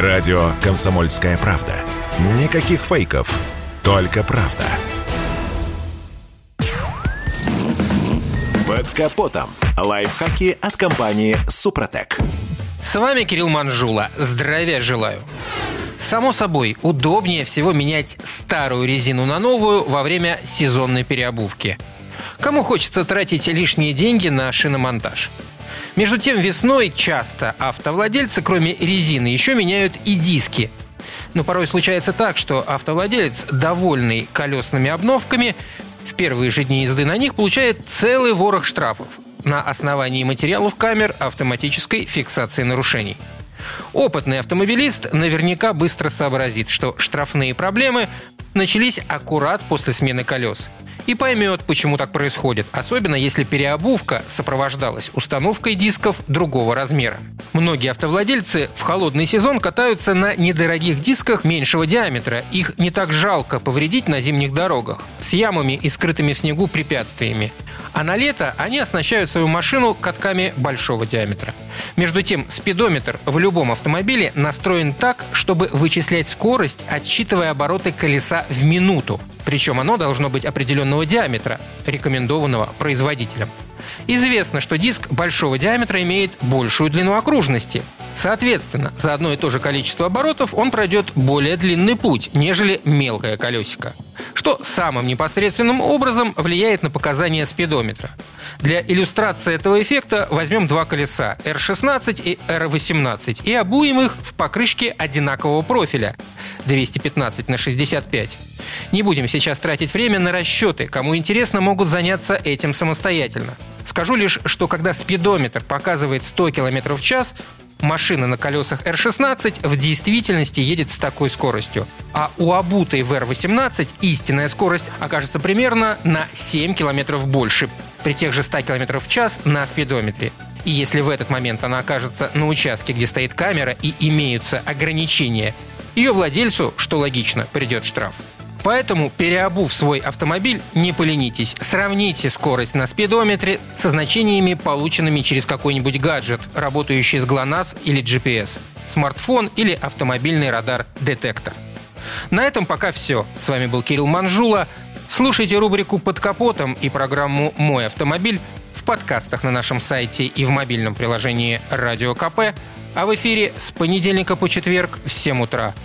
Радио «Комсомольская правда». Никаких фейков, только правда. Под капотом. Лайфхаки от компании «Супротек». С вами Кирилл Манжула. Здравия желаю. Само собой, удобнее всего менять старую резину на новую во время сезонной переобувки. Кому хочется тратить лишние деньги на шиномонтаж? Между тем, весной часто автовладельцы, кроме резины, еще меняют и диски. Но порой случается так, что автовладелец, довольный колесными обновками, в первые же дни езды на них получает целый ворох штрафов на основании материалов камер автоматической фиксации нарушений. Опытный автомобилист наверняка быстро сообразит, что штрафные проблемы начались аккурат после смены колес – и поймет, почему так происходит, особенно если переобувка сопровождалась установкой дисков другого размера. Многие автовладельцы в холодный сезон катаются на недорогих дисках меньшего диаметра. Их не так жалко повредить на зимних дорогах с ямами и скрытыми в снегу препятствиями. А на лето они оснащают свою машину катками большого диаметра. Между тем, спидометр в любом автомобиле настроен так, чтобы вычислять скорость, отсчитывая обороты колеса в минуту. Причем оно должно быть определенного диаметра, рекомендованного производителем. Известно, что диск большого диаметра имеет большую длину окружности. Соответственно, за одно и то же количество оборотов он пройдет более длинный путь, нежели мелкое колесико что самым непосредственным образом влияет на показания спидометра. Для иллюстрации этого эффекта возьмем два колеса R16 и R18 и обуем их в покрышке одинакового профиля 215 на 65. Не будем сейчас тратить время на расчеты. Кому интересно, могут заняться этим самостоятельно. Скажу лишь, что когда спидометр показывает 100 км в час, машина на колесах R16 в действительности едет с такой скоростью. А у обутой в R18 истинная скорость окажется примерно на 7 км больше при тех же 100 км в час на спидометре. И если в этот момент она окажется на участке, где стоит камера и имеются ограничения, ее владельцу, что логично, придет штраф. Поэтому, переобув свой автомобиль, не поленитесь. Сравните скорость на спидометре со значениями, полученными через какой-нибудь гаджет, работающий с GLONASS или GPS, смартфон или автомобильный радар-детектор. На этом пока все. С вами был Кирилл Манжула. Слушайте рубрику «Под капотом» и программу «Мой автомобиль» в подкастах на нашем сайте и в мобильном приложении «Радио КП», а в эфире с понедельника по четверг в 7 утра –